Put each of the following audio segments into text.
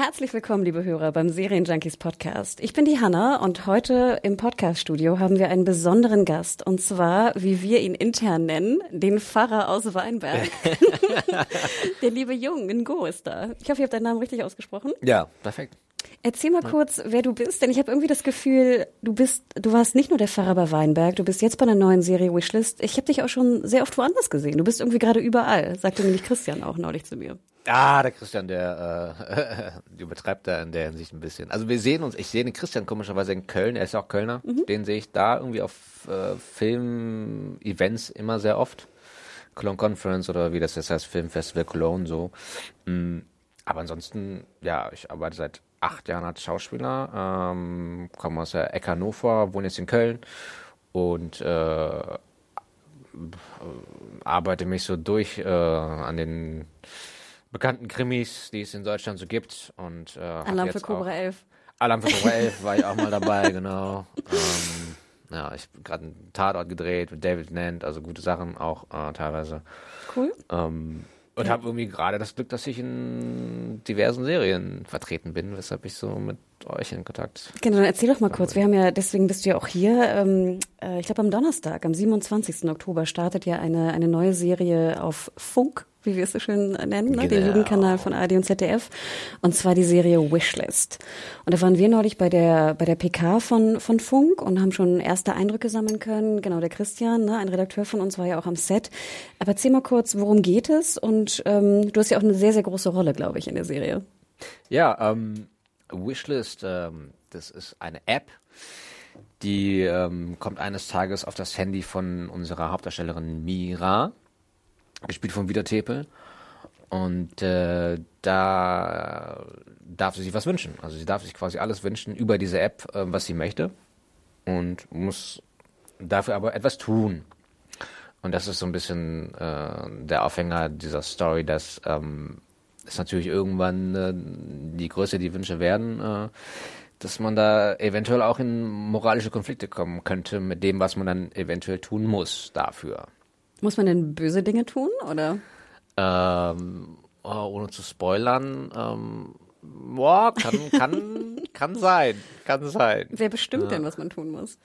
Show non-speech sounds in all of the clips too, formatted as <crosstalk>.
Herzlich willkommen, liebe Hörer, beim Serienjunkies Podcast. Ich bin die Hanna und heute im Podcaststudio haben wir einen besonderen Gast und zwar, wie wir ihn intern nennen, den Pfarrer aus Weinberg. <laughs> Der liebe Jung in Go ist da. Ich hoffe, ihr habt deinen Namen richtig ausgesprochen. Ja, perfekt. Erzähl mal kurz, wer du bist, denn ich habe irgendwie das Gefühl, du bist, du warst nicht nur der Pfarrer bei Weinberg, du bist jetzt bei einer neuen Serie Wishlist. Ich habe dich auch schon sehr oft woanders gesehen. Du bist irgendwie gerade überall, sagte nämlich Christian auch neulich zu mir. Ah, der Christian, der äh, <laughs> übertreibt da in der Hinsicht ein bisschen. Also wir sehen uns, ich sehe den Christian komischerweise in Köln, er ist ja auch Kölner. Mhm. Den sehe ich da irgendwie auf äh, Film-Events immer sehr oft. Cologne Conference oder wie das jetzt heißt, Filmfestival Cologne so. Mm, aber ansonsten, ja, ich arbeite seit acht Jahren als Schauspieler, ähm, komme aus der Ecke Hannover, wohne jetzt in Köln und äh, arbeite mich so durch äh, an den bekannten Krimis, die es in Deutschland so gibt. Und, äh, Alarm für Cobra auch- 11. Alarm für Cobra 11 war ich auch mal <laughs> dabei, genau. Ähm, ja, ich habe gerade einen Tatort gedreht mit David Nant, also gute Sachen auch äh, teilweise. Cool. Ähm, und habe irgendwie gerade das Glück, dass ich in diversen Serien vertreten bin, weshalb ich so mit euch in Kontakt. Genau, dann erzähl doch mal kurz. Wir haben ja, deswegen bist du ja auch hier. Ähm, äh, ich glaube, am Donnerstag, am 27. Oktober, startet ja eine, eine neue Serie auf Funk, wie wir es so schön nennen, ne? den Genau. Jugendkanal von ARD und ZDF. Und zwar die Serie Wishlist. Und da waren wir neulich bei der, bei der PK von, von Funk und haben schon erste Eindrücke sammeln können. Genau, der Christian, ne? ein Redakteur von uns, war ja auch am Set. Aber erzähl mal kurz, worum geht es? Und ähm, du hast ja auch eine sehr, sehr große Rolle, glaube ich, in der Serie. Ja, ähm, Wishlist, ähm, das ist eine App, die ähm, kommt eines Tages auf das Handy von unserer Hauptdarstellerin Mira, gespielt von Vida Tepel. Und äh, da darf sie sich was wünschen. Also sie darf sich quasi alles wünschen über diese App, äh, was sie möchte. Und muss dafür aber etwas tun. Und das ist so ein bisschen äh, der Aufhänger dieser Story, dass ähm, es natürlich irgendwann, äh, die größer die Wünsche werden, äh, dass man da eventuell auch in moralische Konflikte kommen könnte mit dem, was man dann eventuell tun muss dafür. Muss man denn böse Dinge tun, oder? Ähm, oh, ohne zu spoilern, ähm, boah, kann, kann, <laughs> kann sein, kann sein. Wer bestimmt denn, was man tun muss?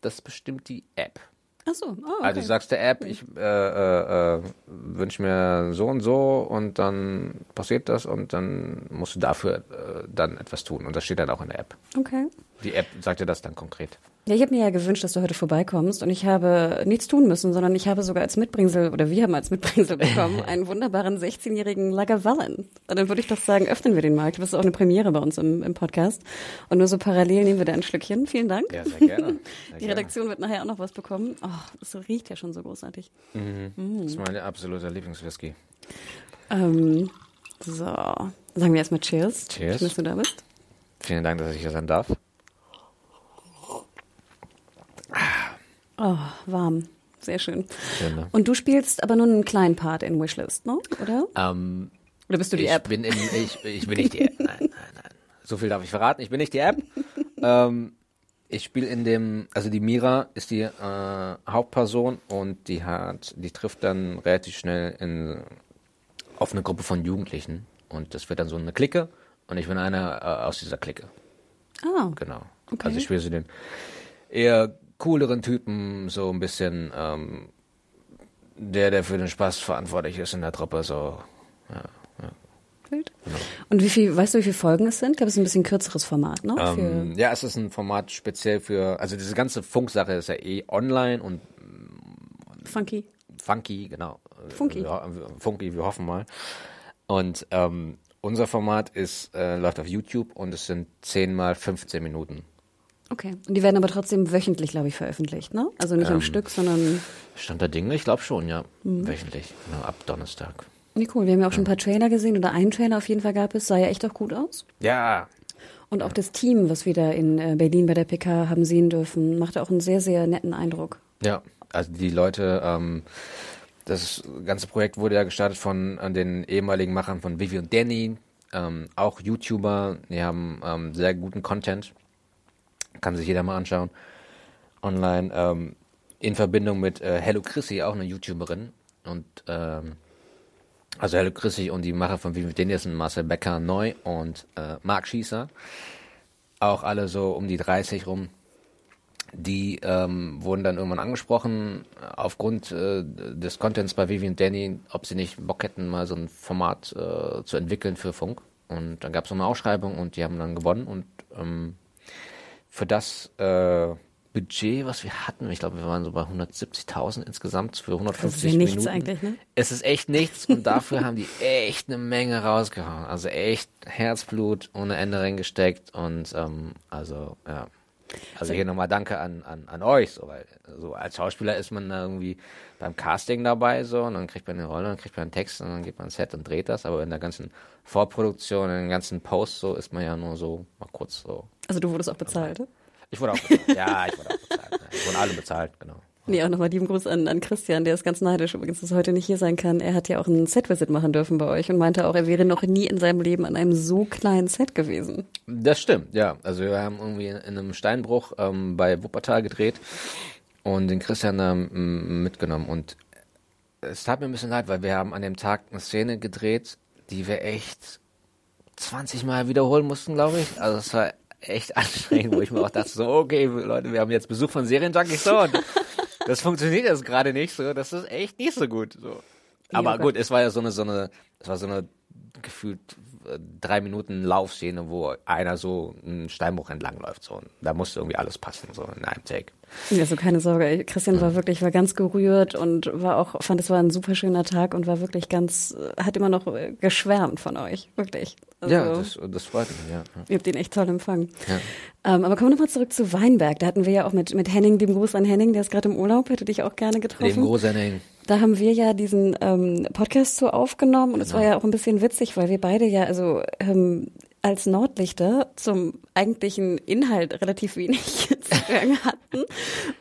Das bestimmt die App. Ach so, oh, okay. Also du sagst der App, ich äh, äh, äh, wünsche mir so und so und dann passiert das und dann musst du dafür äh, dann etwas tun. Und das steht dann auch in der App. okay. Die App sagt dir das dann konkret. Ja, ich habe mir ja gewünscht, dass du heute vorbeikommst und ich habe nichts tun müssen, sondern ich habe sogar als Mitbringsel, oder wir haben als Mitbringsel bekommen, <laughs> einen wunderbaren 16-jährigen Lagavulin. Und dann würde ich doch sagen, öffnen wir den mal. Das ist auch eine Premiere bei uns im, im Podcast. Und nur so parallel nehmen wir da ein Schlückchen. Vielen Dank. Ja, sehr gerne. <laughs> Sehr Die gerne. Redaktion wird nachher auch noch was bekommen. Oh, das riecht ja schon so großartig. Das ist mein absoluter Lieblingswhisky. Ähm, so, sagen wir erstmal Cheers. Cheers. Schön, dass du da bist. Vielen Dank, dass ich hier sein darf. Oh, warm. Sehr schön. Schön, ne? Und du spielst aber nur einen kleinen Part in Wishlist, ne? Oder? Ähm, Oder bist du die ich App? Bin in, ich, ich bin nicht die App. Nein, nein, nein. So viel darf ich verraten. Ich bin nicht die App. ähm, ich spiele in dem, also die Mira ist die äh, Hauptperson und die hat, die trifft dann relativ schnell in, auf eine Gruppe von Jugendlichen und das wird dann so eine Clique und ich bin einer äh, aus dieser Clique. Ah, Genau. Okay. Also ich spiele so den eher cooleren Typen, so ein bisschen ähm, der, der für den Spaß verantwortlich ist in der Truppe, so. Ja, ja. wild. Und wie viel, weißt du, wie viele Folgen es sind? Ich glaube, es ist ein bisschen kürzeres Format, ne? Ähm, ja, es ist ein Format speziell für, also diese ganze Funksache ist ja eh online und Funky. funky, genau. Funky. Funky, wir hoffen mal. Und ähm, unser Format ist, äh, läuft auf YouTube und es sind 10 mal 15 Minuten. Okay. Und die werden aber trotzdem wöchentlich, glaube ich, veröffentlicht, ne? Also nicht am Ähm, Stück, sondern. Stand der Dinge? Ich glaube schon, ja. Mhm. Wöchentlich, genau, ab Donnerstag. Nee, cool. Wir haben ja auch schon ein paar Trailer gesehen oder einen Trailer auf jeden Fall gab es. Sah ja echt auch gut aus. Ja, Und auch das Team, was wir da in äh, Berlin bei der PK haben sehen dürfen, machte auch einen sehr, sehr netten Eindruck. Ja, also die Leute, ähm, das ganze Projekt wurde ja gestartet von den ehemaligen Machern von Vivi und Danny, ähm, auch YouTuber, die haben ähm, sehr guten Content, kann sich jeder mal anschauen, online, ähm, in Verbindung mit äh, Hello Chrissy, auch eine YouTuberin und ähm, also Hello Chrissy und die Macher von Vivi sind Marcel Becker neu und äh, Marc Schießer, auch alle so um die 30 rum, die ähm, wurden dann irgendwann angesprochen äh, aufgrund äh, des Contents bei Vivi und Danny, ob sie nicht Bock hätten, mal so ein Format äh, zu entwickeln für Funk. Und dann gab es noch eine Ausschreibung und die haben dann gewonnen. Und ähm, für das äh, Budget, was wir hatten, ich glaube, wir waren so bei 170.000 insgesamt für 150 Das ist ja nichts Minuten. eigentlich, ne? Es ist echt nichts und dafür haben die echt eine Menge rausgehauen. Also echt Herzblut ohne Ende reingesteckt und ähm, also ja. Also hier nochmal Danke an, an, an euch, so, weil so als Schauspieler ist man da irgendwie beim Casting dabei so und dann kriegt man eine Rolle, dann kriegt man einen Text und dann geht man ins Set und dreht das, aber in der ganzen Vorproduktion, in den ganzen Post so ist man ja nur so mal kurz so. Also du wurdest auch bezahlt, ne? Ich wurde auch bezahlt. ja, ich wurde auch bezahlt. Ich wurden alle bezahlt, genau. Nee, auch nochmal lieben Gruß an, an Christian, der ist ganz neidisch übrigens, dass er heute nicht hier sein kann. Er hat ja auch ein Set-Visit machen dürfen bei euch und meinte auch, er wäre noch nie in seinem Leben an einem so kleinen Set gewesen. Das stimmt, ja. Also wir haben irgendwie in einem Steinbruch ähm, bei Wuppertal gedreht und den Christian ähm, mitgenommen. Und es tat mir ein bisschen leid, weil wir haben an dem Tag eine Szene gedreht, die wir echt 20 Mal wiederholen mussten, glaube ich. Also es war echt <laughs> anstrengend, wo ich mir auch dachte, so, okay, Leute, wir haben jetzt Besuch von Serienjunkies so und das funktioniert jetzt gerade nicht so. Das ist echt nicht so gut. So. Aber Ja, gut, es war ja so eine, so eine, es war so eine gefühlt äh, drei Minuten Laufszene, wo einer so einen Steinbruch entlang läuft. So. Und da musste irgendwie alles passen, so in einem Take. Ja, so keine Sorge. Christian war wirklich, war ganz gerührt und war auch, fand es war ein super schöner Tag und war wirklich ganz, hat immer noch äh, geschwärmt von euch. Wirklich. Also, Ja, das, das freut mich, ja. Ihr habt ihn echt toll empfangen. Ja. Ähm, aber kommen wir nochmal zurück zu Weinberg. Da hatten wir ja auch mit, mit Henning, dem Gruß an Henning, der ist gerade im Urlaub, hätte dich auch gerne Dem getroffen. Großenning. Da haben wir ja diesen ähm, Podcast so aufgenommen und es war ja auch ein bisschen witzig, weil wir beide ja also ähm, als Nordlichter zum eigentlichen Inhalt relativ wenig <laughs> zu sagen hatten.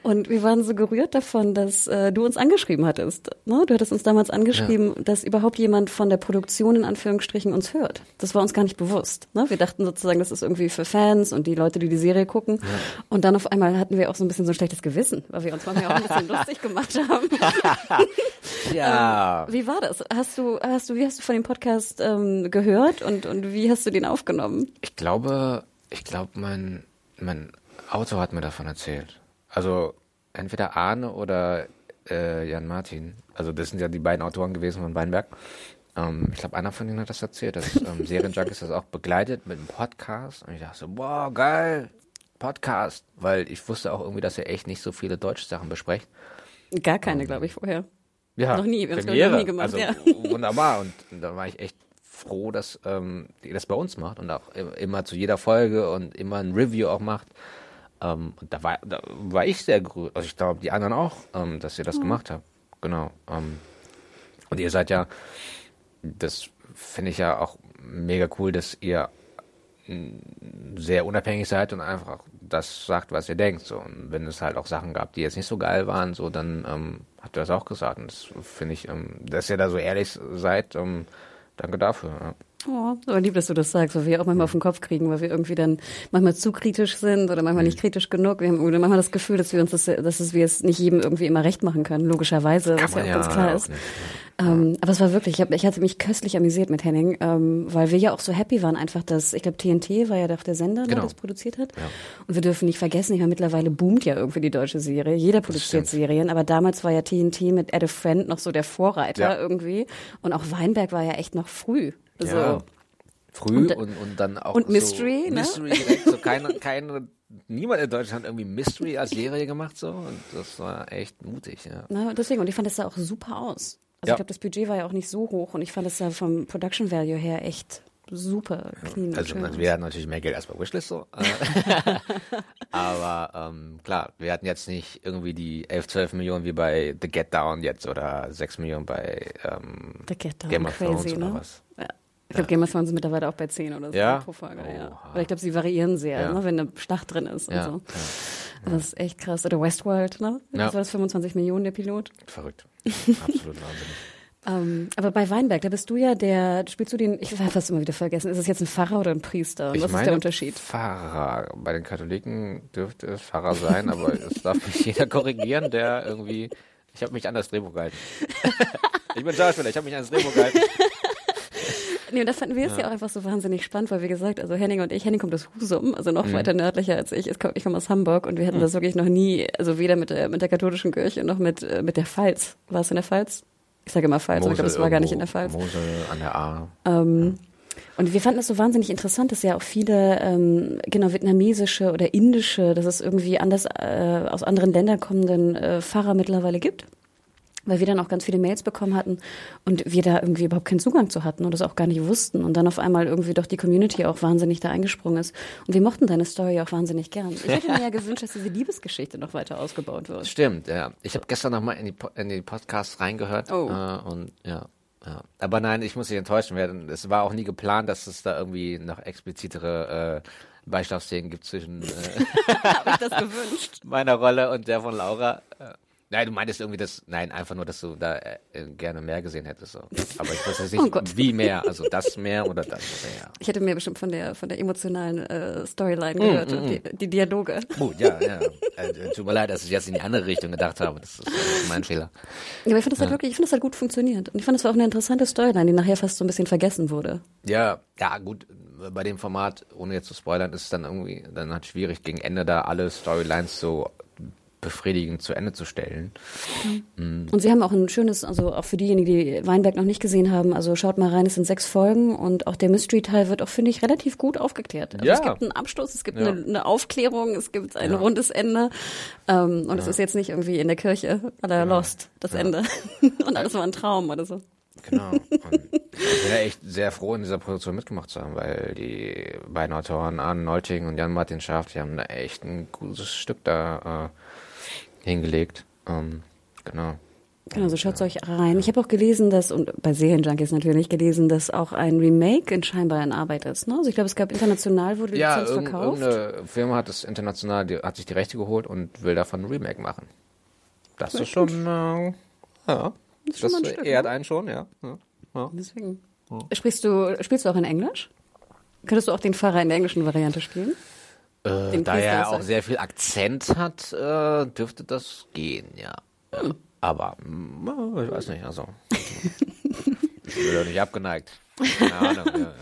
Und wir waren so gerührt davon, dass äh, du uns angeschrieben hattest. Ne? Du hattest uns damals angeschrieben, dass überhaupt jemand von der Produktion in Anführungsstrichen uns hört. Das war uns gar nicht bewusst. Ne? Wir dachten sozusagen, das ist irgendwie für Fans und die Leute, die die Serie gucken. Und dann auf einmal hatten wir auch so ein bisschen so ein schlechtes Gewissen, weil wir uns manchmal auch ein bisschen <laughs> lustig gemacht haben. <laughs> Ja. Wie war das? Hast du, hast du, wie hast du von dem Podcast ähm, gehört und, und wie hast du den aufgenommen? Ich glaube, ich glaube, mein, mein Auto hat mir davon erzählt. Also entweder Arne oder äh, Jan Martin. Also das sind ja die beiden Autoren gewesen von Weinberg. Ähm, ich glaube, einer von ihnen hat das erzählt, dass ähm, <laughs> Serienjunkies das auch begleitet mit einem Podcast. Und ich dachte so, wow, geil, Podcast. Weil ich wusste auch irgendwie, dass ihr echt nicht so viele deutsche Sachen besprecht. Gar keine, glaube ich, vorher. Ja, Noch nie, wir Premiere. ich, noch nie gemacht, also, ja. Wunderbar. Und da war ich echt froh, dass ähm, ihr das bei uns macht und auch im- immer zu jeder Folge und immer ein Review auch macht. Ähm, und da war, da war ich sehr gerührt. Also ich glaube, die anderen auch, ähm, dass ihr das gemacht habt. Genau. Ähm, und ihr seid ja, das finde ich ja auch mega cool, dass ihr sehr unabhängig seid und einfach das sagt, was ihr denkt. So. Und wenn es halt auch Sachen gab, die jetzt nicht so geil waren, so dann ähm, habt ihr das auch gesagt. Und das finde ich, ähm, dass ihr da so ehrlich seid, ähm, danke dafür. Ja. Oh, aber lieb, dass du das sagst, weil wir auch manchmal auf den Kopf kriegen, weil wir irgendwie dann manchmal zu kritisch sind oder manchmal nicht kritisch genug. Wir haben oder manchmal das Gefühl, dass wir uns das, dass es, wir es nicht jedem irgendwie immer recht machen können, logischerweise, was ja auch ganz klar ist. Ähm, aber es war wirklich, ich, hab, ich hatte mich köstlich amüsiert mit Henning, ähm, weil wir ja auch so happy waren, einfach, dass, ich glaube, TNT war ja doch der Sender, der Genau. das produziert hat. Und wir dürfen nicht vergessen, ich meine, mittlerweile boomt ja irgendwie die deutsche Serie. Jeder produziert. Serien, aber damals war ja TNT mit Add a Friend noch so der Vorreiter Ja. irgendwie. Und auch Weinberg war ja echt noch früh. So. Ja. Früh Und- und, und, dann auch und so Mystery, ne? Mystery direkt, so keine, keine, niemand in Deutschland hat irgendwie Mystery als Serie gemacht so und das war echt mutig, ja. Na, deswegen, und ich fand das sah auch super aus. Also Ja. ich glaube, das Budget war ja auch nicht so hoch und ich fand es da vom Production Value her echt super clean. Also schön wir hatten natürlich mehr Geld als bei Wishlist so. <laughs> äh. Aber ähm, klar, wir hatten jetzt nicht irgendwie die 11, 12 Millionen wie bei The Get Down jetzt oder 6 Millionen bei ähm, The Get Down, Game of crazy, Thrones ne? oder was. Ja. Ich glaube, Game of Thrones ist mittlerweile auch bei 10 oder so Ja? pro Folge. Ja. Oha. Aber ich glaube, sie variieren sehr, Ja. ne, wenn eine Schlacht drin ist Ja, und so. Das ist echt krass. Oder Westworld, ne? Ja. Das war das 25 Millionen, der Pilot. Verrückt. <laughs> Absolut wahnsinnig. Ähm, aber bei Weinberg, da bist du ja der, spielst du den, ich habe fast immer wieder vergessen, ist es jetzt ein Pfarrer oder ein Priester? Ich was meine, ist der Unterschied? Pfarrer. Bei den Katholiken dürfte es Pfarrer sein, aber es darf mich <laughs> jeder korrigieren, der irgendwie. Ich habe mich an das Drehbuch gehalten. <laughs> ich bin Schauspieler, ich habe mich an das Drehbuch gehalten. Nee, und da fanden wir es ja. auch einfach so wahnsinnig spannend, weil wie gesagt, also Henning und ich, Henning kommt aus Husum, also Mhm. noch weiter nördlicher als ich. Ich komme komm aus Hamburg und wir hatten das wirklich noch nie, also weder mit der, mit der katholischen Kirche noch mit, äh, mit der Pfalz. War es in der Pfalz? Ich sage immer Pfalz, aber ich glaube, es war gar nicht in der Pfalz. Mosel an der A. Ähm, und wir fanden es so wahnsinnig interessant, dass ja auch viele, ähm, genau, vietnamesische oder indische, dass es irgendwie anders äh, aus anderen Ländern kommenden äh, Pfarrer mittlerweile gibt. Weil wir dann auch ganz viele Mails bekommen hatten und wir da irgendwie überhaupt keinen Zugang zu hatten und das auch gar nicht wussten. Und dann auf einmal irgendwie doch die Community auch wahnsinnig da eingesprungen ist. Und wir mochten deine Story auch wahnsinnig gern. Ich hätte mir ja gewünscht, dass diese Liebesgeschichte noch weiter ausgebaut wird. Stimmt, ja. Ich habe gestern nochmal in die, Po- in die Podcasts reingehört. Oh. Äh, und ja, ja. Aber nein, ich muss dich enttäuschen werden. Es war auch nie geplant, dass es da irgendwie noch explizitere äh, Beischlafszenen gibt zwischen äh, <laughs> ich das gewünscht? <laughs> meiner Rolle und der von Laura. Äh, Nein, du meintest irgendwie das, nein, einfach nur, dass du da äh, gerne mehr gesehen hättest. So. Aber ich wusste jetzt nicht, <laughs> Oh wie mehr. Also das mehr oder das mehr. Ich hätte mir bestimmt von der, von der emotionalen äh, Storyline Mm, gehört und die, die Dialoge. Gut, ja, ja. Äh, tut mir leid, dass ich jetzt in die andere Richtung gedacht habe. Das ist äh, mein Fehler. Ja, aber ich finde das halt wirklich, ich finde das halt gut funktioniert. Und ich fand, das war auch eine interessante Storyline, die nachher fast so ein bisschen vergessen wurde. Ja, ja, gut. Bei dem Format, ohne jetzt zu spoilern, ist es dann irgendwie dann halt schwierig, gegen Ende da alle Storylines so befriedigend zu Ende zu stellen. Und sie haben auch ein schönes, also auch für diejenigen, die Weinberg noch nicht gesehen haben, also schaut mal rein, es sind sechs Folgen und auch der Mystery-Teil wird auch, finde ich, relativ gut aufgeklärt. Also Ja. es gibt einen Abschluss, es gibt Ja. eine, eine Aufklärung, es gibt ein rundes Ende. Ähm, und es ist jetzt nicht irgendwie in der Kirche oder Lost, das Ende. <laughs> und alles war ein Traum oder so. Genau. <laughs> Und ich bin ja echt sehr froh, in dieser Produktion mitgemacht zu haben, weil die beiden Autoren, Arne Nolting und Jan-Martin Schaaf, die haben da echt ein gutes Stück da äh, hingelegt. Ähm, genau. Genau, so schaut's euch rein. Ich habe auch gelesen, dass, und bei Serienjunkies natürlich gelesen, dass auch ein Remake in scheinbar in Arbeit ist. Ne? Also ich glaube, es gab international wurde die Ja, Lizenz irgend, verkauft. irgendeine Firma hat das international, die hat sich die Rechte geholt und will davon ein Remake machen. Das ist schon, äh, ja, ist schon das ein Stück, ehrt ne? einen schon, ja. ja. ja. Deswegen. Sprichst du, spielst du auch in Englisch? Könntest du auch den Pfarrer in der englischen Variante spielen? Äh, da er auch sehr viel Akzent hat, äh, dürfte das gehen, ja. Hm. Aber, mm, ich weiß nicht, also. <laughs> ich bin ja nicht abgeneigt. Keine Ahnung, ja, ja, ja.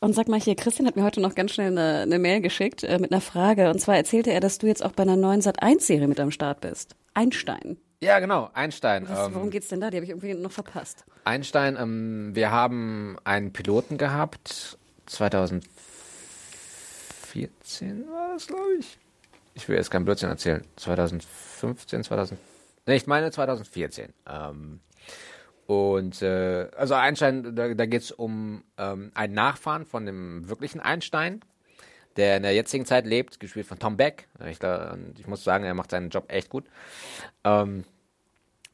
Und sag mal hier, Christian hat mir heute noch ganz schnell eine, eine Mail geschickt äh, mit einer Frage. Und zwar erzählte er, dass du jetzt auch bei einer neuen Sat1-Serie mit am Start bist. Einstein. Ja, genau, Einstein. Was, ähm, worum geht's denn da? Die habe ich irgendwie noch verpasst. Einstein, ähm, wir haben einen Piloten gehabt, 2014 war das, glaube ich. Ich will jetzt keinen Blödsinn erzählen. 2015, 2000. Ne, ich meine 2014. Ähm, und äh, also Einstein, da, da geht es um ähm, einen Nachfahren von dem wirklichen Einstein, der in der jetzigen Zeit lebt, gespielt von Tom Beck. Ich, ich muss sagen, er macht seinen Job echt gut. Ähm,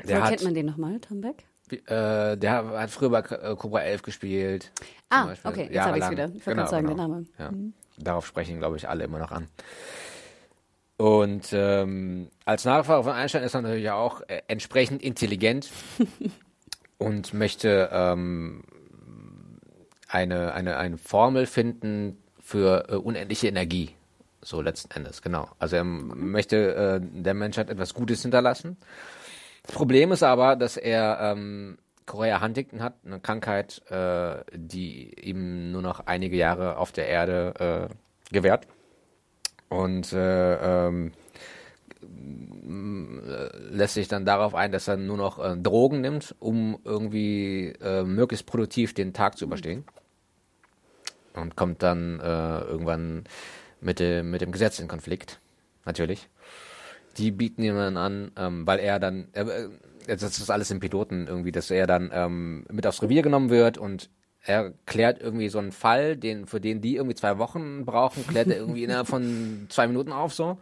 der hat, kennt man den nochmal, Tom Beck? äh, der hat früher bei äh, Cobra 11 gespielt. Ah, okay, jetzt habe ich es wieder. Ich wollte gerade sagen, der Name. Ja. Darauf sprechen, glaube ich, alle immer noch an. Und ähm, als Nachfahre von Einstein ist er natürlich auch äh, entsprechend intelligent <laughs> und möchte ähm, eine, eine, eine Formel finden für äh, unendliche Energie. So letzten Endes, genau. Also er möchte äh, der Menschheit etwas Gutes hinterlassen. Das Problem ist aber, dass er ähm, Korea Huntington hat, eine Krankheit, äh, die ihm nur noch einige Jahre auf der Erde äh, gewährt. Und äh, ähm, äh, lässt sich dann darauf ein, dass er nur noch äh, Drogen nimmt, um irgendwie äh, möglichst produktiv den Tag zu überstehen. Und kommt dann äh, irgendwann mit dem, mit dem Gesetz in Konflikt, natürlich. Die bieten ihm dann an, ähm, weil er dann, äh, äh, das ist alles im Piloten irgendwie, dass er dann ähm, mit aufs Revier genommen wird und er klärt irgendwie so einen Fall, den, für den die irgendwie zwei Wochen brauchen, klärt er irgendwie <laughs> innerhalb von zwei Minuten auf, so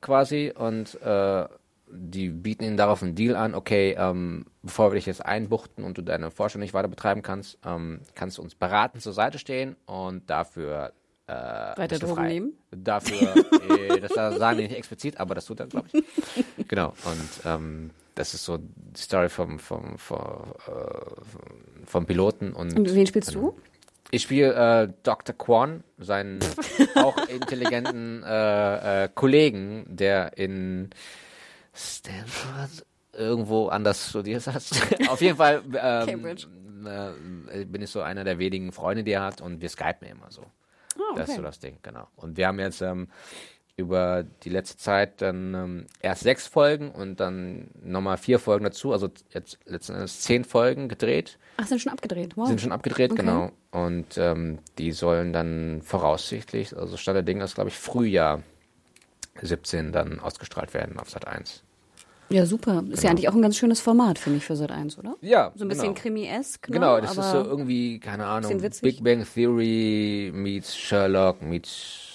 quasi. Und äh, die bieten ihnen darauf einen Deal an, okay, ähm, bevor wir dich jetzt einbuchten und du deine Forschung nicht weiter betreiben kannst, ähm, kannst du uns beraten zur Seite stehen und dafür äh, Weiter Drogen nehmen? Dafür, <laughs> äh, das sagen die nicht explizit, aber das tut er, glaube ich. <laughs> genau. Und ähm, das ist so die Story vom, vom, vom, äh, vom Piloten. Und, Und wen spielst du? ich spiele äh, Dr. Quan, seinen <laughs> auch intelligenten äh, äh, Kollegen, der in Stanford irgendwo anders studiert hat. <laughs> Auf jeden Fall ähm, Cambridge. äh, bin ich so einer der wenigen Freunde, die er hat und wir skypen immer so. Ah, Das ist okay. so das Ding, genau. Und wir haben jetzt ähm, über die letzte Zeit dann ähm, erst sechs Folgen und dann nochmal vier Folgen dazu, also jetzt letzten Endes zehn Folgen gedreht, Ach, sind schon abgedreht. Wow. sind schon abgedreht, Okay. genau. Und ähm, die sollen dann voraussichtlich, also Stand der Dinge ist, glaube ich, Frühjahr 17 dann ausgestrahlt werden auf Sat 1. Ja, super. Ist ja eigentlich auch ein ganz schönes Format, finde ich, für Sat 1, oder? Ja, So ein bisschen genau. Krimi-esk, ne? Genau, das ist so irgendwie, keine Ahnung. Big Bang Theory meets Sherlock meets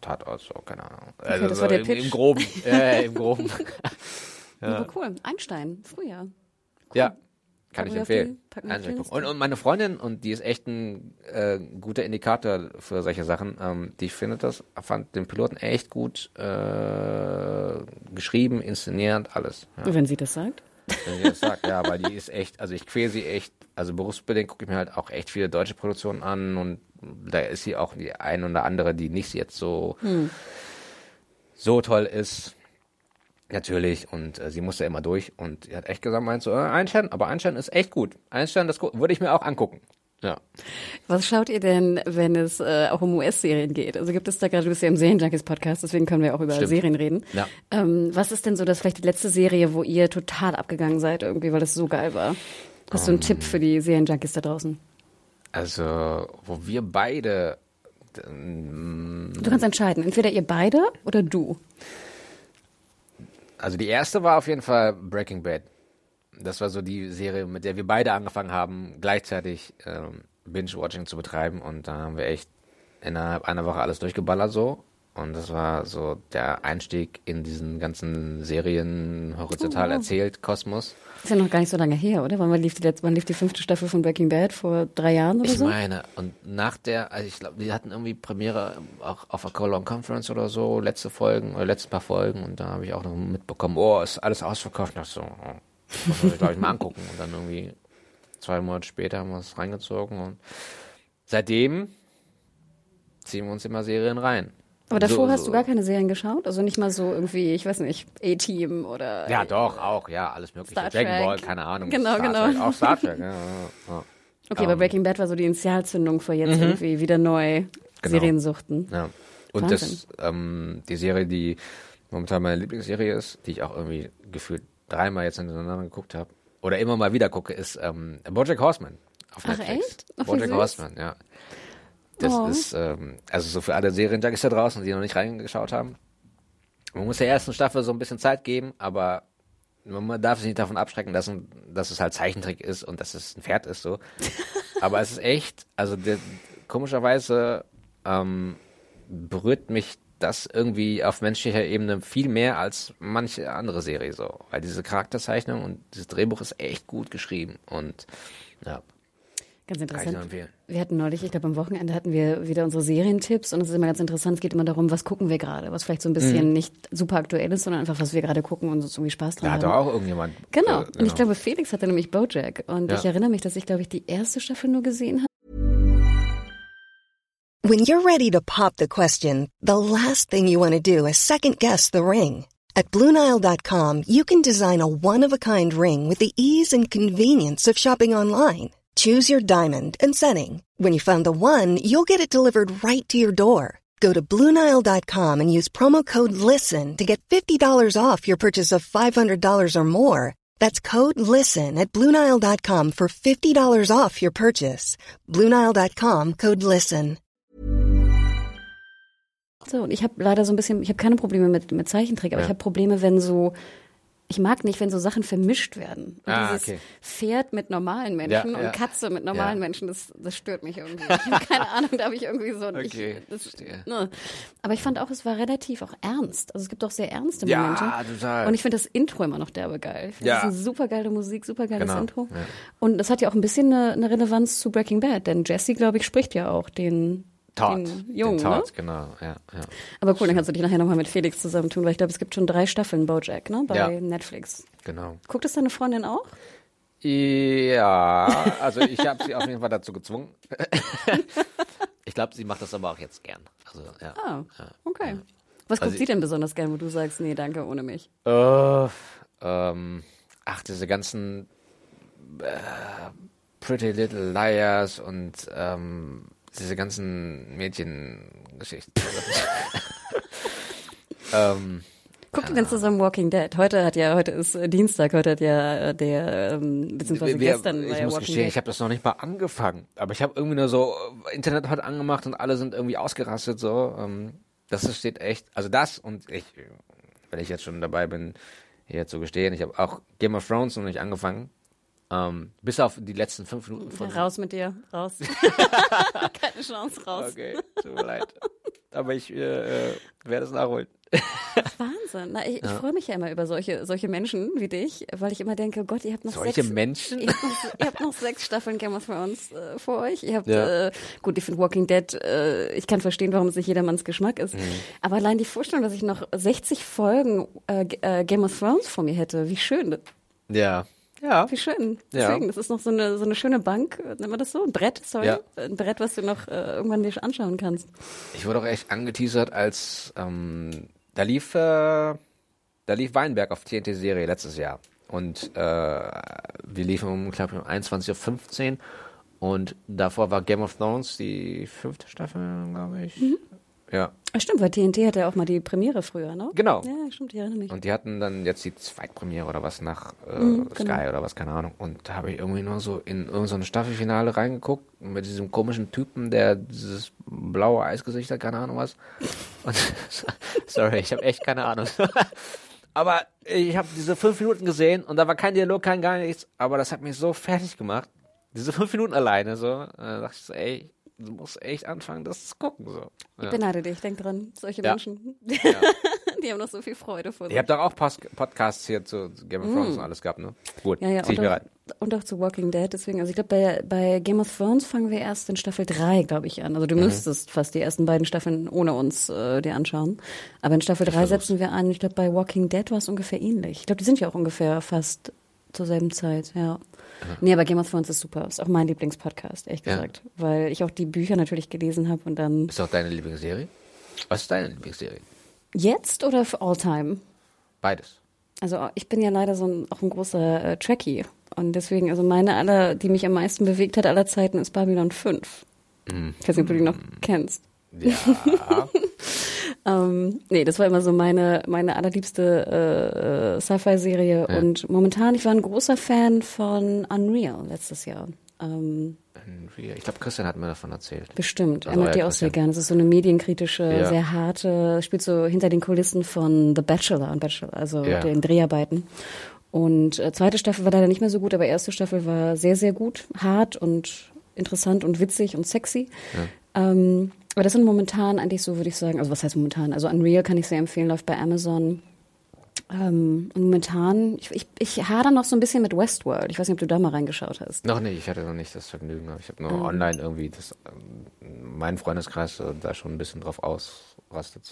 Tatort, so, keine Ahnung. Also das so war der im, Pitch. Im Groben, <laughs> äh, im Groben. <laughs> Aber cool. Einstein, früher. Ja, kann Packen ich empfehlen. gucken. Und, und meine Freundin, und die ist echt ein äh, guter Indikator für solche Sachen, ähm, die findet das, fand den Piloten echt gut äh, geschrieben, inszeniert, alles. Ja, Wenn sie das sagt. wenn sie das sagt, ja, weil die ist echt, also ich quäle sie echt, also berufsbedingt gucke ich mir halt auch echt viele deutsche Produktionen an und da ist sie auch die ein oder andere, die nicht jetzt so, so toll ist. Natürlich, und äh, sie musste immer durch und sie hat echt gesagt, meint so, äh, Einstein, aber Einstein ist echt gut. Einstein, das würde ich mir auch angucken. Ja. Was schaut ihr denn, wenn es äh, auch um US-Serien geht? Also gibt es da gerade, du bist ja im Serienjunkies-Podcast, deswegen können wir auch über Stimmt. Serien reden. Ja. Ähm, was ist denn so das vielleicht die letzte Serie, wo ihr total abgegangen seid irgendwie, weil das so geil war? Hast du einen Tipp für die Serienjunkies da draußen? Also, wo wir beide, ähm, Du kannst entscheiden, entweder ihr beide oder du. also die erste war auf jeden Fall Breaking Bad. Das war so die Serie, mit der wir beide angefangen haben, gleichzeitig ähm, Binge-Watching zu betreiben und da haben wir echt innerhalb einer Woche alles durchgeballert so. Und das war so der Einstieg in diesen ganzen Serien horizontal Oh, erzählt, Kosmos. Ist ja noch gar nicht so lange her, oder? Wann lief die, letzte, wann lief die fünfte Staffel von Breaking Bad? Vor drei Jahren oder Ich so? meine, und nach der, also ich glaube, die hatten irgendwie Premiere auch auf der Call-On Conference oder so, letzte Folgen oder letzten paar Folgen und da habe ich auch noch mitbekommen, oh, ist alles ausverkauft. Und ich so, oh, das muss ich glaube ich mal angucken. Und dann irgendwie zwei Monate später haben wir es reingezogen und seitdem ziehen wir uns immer Serien rein. Aber davor So- hast so- du gar keine Serien geschaut? Also nicht mal so irgendwie, ich weiß nicht, A-Team oder. Ja, doch, auch, ja, alles mögliche. Star Dragon Trek. Ball, keine Ahnung. Genau, Star genau. Trek, auch Star Trek, <laughs> ja, ja. Okay, aber Ähm, Breaking Bad war so die Initialzündung für jetzt irgendwie wieder neu Mhm. Genau. Seriensuchten. Ja. Und Wahnsinn. das, ähm, die Serie, die momentan meine Lieblingsserie ist, die ich auch irgendwie gefühlt dreimal jetzt hintereinander geguckt habe, oder immer mal wieder gucke, ist ähm, BoJack Horseman auf Ach, Netflix. echt? Ach, wie BoJack. Horseman, ja. Das Oh. ist, ähm, also so für alle Serienjunkies da draußen, die noch nicht reingeschaut haben. Man muss der ersten Staffel so ein bisschen Zeit geben, aber man darf sich nicht davon abschrecken, dass, ein, dass es halt Zeichentrick ist und dass es ein Pferd ist so. <laughs> aber es ist echt, also der, komischerweise ähm, berührt mich das irgendwie auf menschlicher Ebene viel mehr als manche andere Serie so. Weil diese Charakterzeichnung und dieses Drehbuch ist echt gut geschrieben und ja, Ganz kann ich interessant. empfehlen. Wir hatten neulich, ich glaube am Wochenende hatten wir wieder unsere Serientipps und es ist immer ganz interessant. Es geht immer darum, was gucken wir gerade, was vielleicht so ein bisschen nicht super aktuell ist, sondern einfach, was wir gerade gucken und uns irgendwie Spaß dran Da hat haben. doch auch irgendjemand. Genau. äh, Und ich glaube, Felix hatte nämlich Bojack. Und Ja. ich erinnere mich, dass ich, glaube ich, die erste Staffel nur gesehen habe. When you're ready to pop the question, the last thing you want to do is second guess the ring. At Bluenile.com, you can design a one of a kind ring with the ease and convenience of shopping online. Choose your diamond and setting. When you find the one, you'll get it delivered right to your door. Go to Bluenile.com and use promo code LISTEN to get $50 off your purchase of $500 or more. That's code LISTEN at Bluenile.com for $50 off your purchase. Bluenile.com code LISTEN. So, und ich habe leider so ein bisschen, ich habe keine Probleme mit, mit Zeichentrick, aber Ja. ich habe Probleme, wenn so ich mag nicht, wenn so Sachen vermischt werden. Und Ah, dieses okay. Pferd mit normalen Menschen Ja, ja. und Katze mit normalen Ja. Menschen, das, das stört mich irgendwie. Ich habe keine <laughs> Ahnung, da habe ich irgendwie so. Okay, ich, das, ne. Aber ich fand auch, es war relativ auch ernst. Also es gibt auch sehr ernste Ja, Momente. total. Und ich finde das Intro immer noch derbe geil. Ich finde Ja. das ist eine super geile Musik, super geiles Genau, Intro. ja. Und das hat ja auch ein bisschen eine, eine Relevanz zu Breaking Bad, denn Jesse, glaube ich, spricht ja auch den, Todd. den Jungen. Den ne? Todd, genau. Ja, ja. Aber cool, dann kannst du dich nachher nochmal mit Felix zusammentun, weil ich glaube, es gibt schon drei Staffeln Bojack, ne? Bei Ja. Netflix. Genau. Guckt es deine Freundin auch? Ja, also ich habe sie auf jeden Fall dazu gezwungen. <laughs> ich glaube, sie macht das aber auch jetzt gern. Also, ja. Ah, ja. okay. Was Also guckt sie denn besonders gern, wo du sagst, nee, danke, ohne mich? Äh, ähm, ach, diese ganzen äh, Pretty Little Liars und ähm, diese ganzen Mädchengeschichten. <laughs> ähm, Guckt ihr denn zusammen Walking Dead? Heute hat ja, heute ist äh, Dienstag, heute hat ja äh, der, ähm, beziehungsweise wir- gestern war ich ja muss Walking gestehen, ich Dead. habe das noch nicht mal angefangen. Aber ich habe irgendwie nur so äh, Internet heute angemacht und alle sind irgendwie ausgerastet so. Ähm, das steht echt, also das und ich, wenn ich jetzt schon dabei bin, hier zu gestehen, ich habe auch Game of Thrones noch nicht angefangen. Ähm, bis auf die letzten fünf Minuten von Raus mit dir, raus. <laughs> Keine Chance, raus. Okay, tut mir leid. Aber ich äh, äh, werde es nachholen. Wahnsinn. Na, ich, ich freue mich ja immer über solche, solche Menschen wie dich, weil ich immer denke, Gott, ihr habt noch Solche sechs, Menschen? Ihr habt, noch, ihr habt noch sechs Staffeln Game of Thrones äh, vor euch. Ihr habt, Ja. äh, gut, ich finde Walking Dead, äh, ich kann verstehen, warum es nicht jedermanns Geschmack ist. Mhm. Aber allein die Vorstellung, dass ich noch 60 Folgen äh, äh, Game of Thrones vor mir hätte, wie schön. Ja. Ja. Wie schön. Ja. Deswegen, das ist noch so eine, so eine schöne Bank, nennt man das so? Ein Brett, sorry. Ja. Ein Brett, was du noch äh, irgendwann dir anschauen kannst. Ich wurde auch echt angeteasert, als ähm, da lief äh, da lief Weinberg auf TNT-Serie letztes Jahr. Und äh, wir liefen um, glaube ich, um 21.15 Uhr. Und davor war Game of Thrones die fünfte Staffel, glaube ich. Ja. Stimmt, weil TNT hatte ja auch mal die Premiere früher, ne? Genau. Ja, stimmt, ich erinnere mich. Und die hatten dann jetzt die Zweitpremiere oder was nach äh, Mhm, Sky genau. oder was, keine Ahnung. Und da habe ich irgendwie nur so in irgendein so ein Staffelfinale reingeguckt mit diesem komischen Typen, der dieses blaue Eisgesicht hat, keine Ahnung was. Und <laughs> sorry, ich habe echt keine Ahnung. <laughs> aber ich habe diese fünf Minuten gesehen und da war kein Dialog, kein gar nichts. Aber das hat mich so fertig gemacht. Diese fünf Minuten alleine so. Da dachte ich so, ey, du musst echt anfangen, das zu gucken. So. Ich Ja. beneide dich, denk dran. Solche Ja. Menschen, <laughs> die haben noch so viel Freude vor sich. Ihr habt doch auch Pos Podcasts hier zu Game of Thrones und alles gehabt, ne? Gut, Mm. ja, ja, zieh ich und, mir auch, rein. und auch zu Walking Dead. Deswegen, also ich glaube, bei, bei Game of Thrones fangen wir erst in Staffel 3, glaube ich, an. Also Mhm. du müsstest fast die ersten beiden Staffeln ohne uns äh, dir anschauen. Aber in Staffel 3 versuch's. setzen wir an. Ich glaube, bei Walking Dead war es ungefähr ähnlich. Ich glaube, die sind ja auch ungefähr fast zur selben Zeit, ja. Nee, aber Game of Thrones ist super. Ist auch mein Lieblingspodcast, ehrlich Ja. gesagt. Weil ich auch die Bücher natürlich gelesen habe und dann. Ist auch deine Lieblingsserie? Was ist deine Lieblingsserie? Jetzt oder für all time? Beides. Also ich bin ja leider so ein, auch ein großer äh, Trekkie. Und deswegen, also meine aller, die mich am meisten bewegt hat aller Zeiten, ist Babylon 5. Ich weiß nicht, ob du die noch kennst. Ja. <laughs> Ähm, nee, das war immer so meine, meine allerliebste äh, äh, Sci-Fi-Serie. Ja. Und momentan, ich war ein großer Fan von Unreal letztes Jahr. Ähm, ich glaube, Christian hat mir davon erzählt. bestimmt. Also er mag die auch sehr gerne. Das ist so eine medienkritische, Ja. sehr harte, spielt so hinter den Kulissen von The Bachelor und Bachelor, also Ja. den Dreharbeiten. Und äh, zweite Staffel war leider nicht mehr so gut, aber erste Staffel war sehr, sehr gut, hart und interessant und witzig und sexy. Ähm, aber das sind momentan eigentlich so, würde ich sagen, also was heißt momentan? Also Unreal kann ich sehr empfehlen, läuft bei Amazon. Ähm, und momentan, ich, ich, ich hader noch so ein bisschen mit Westworld. Ich weiß nicht, ob du da mal reingeschaut hast. Noch nicht, ich hatte noch nicht das Vergnügen. Ich habe nur online irgendwie das, ähm, mein Freundeskreis äh, da schon ein bisschen drauf ausrastet.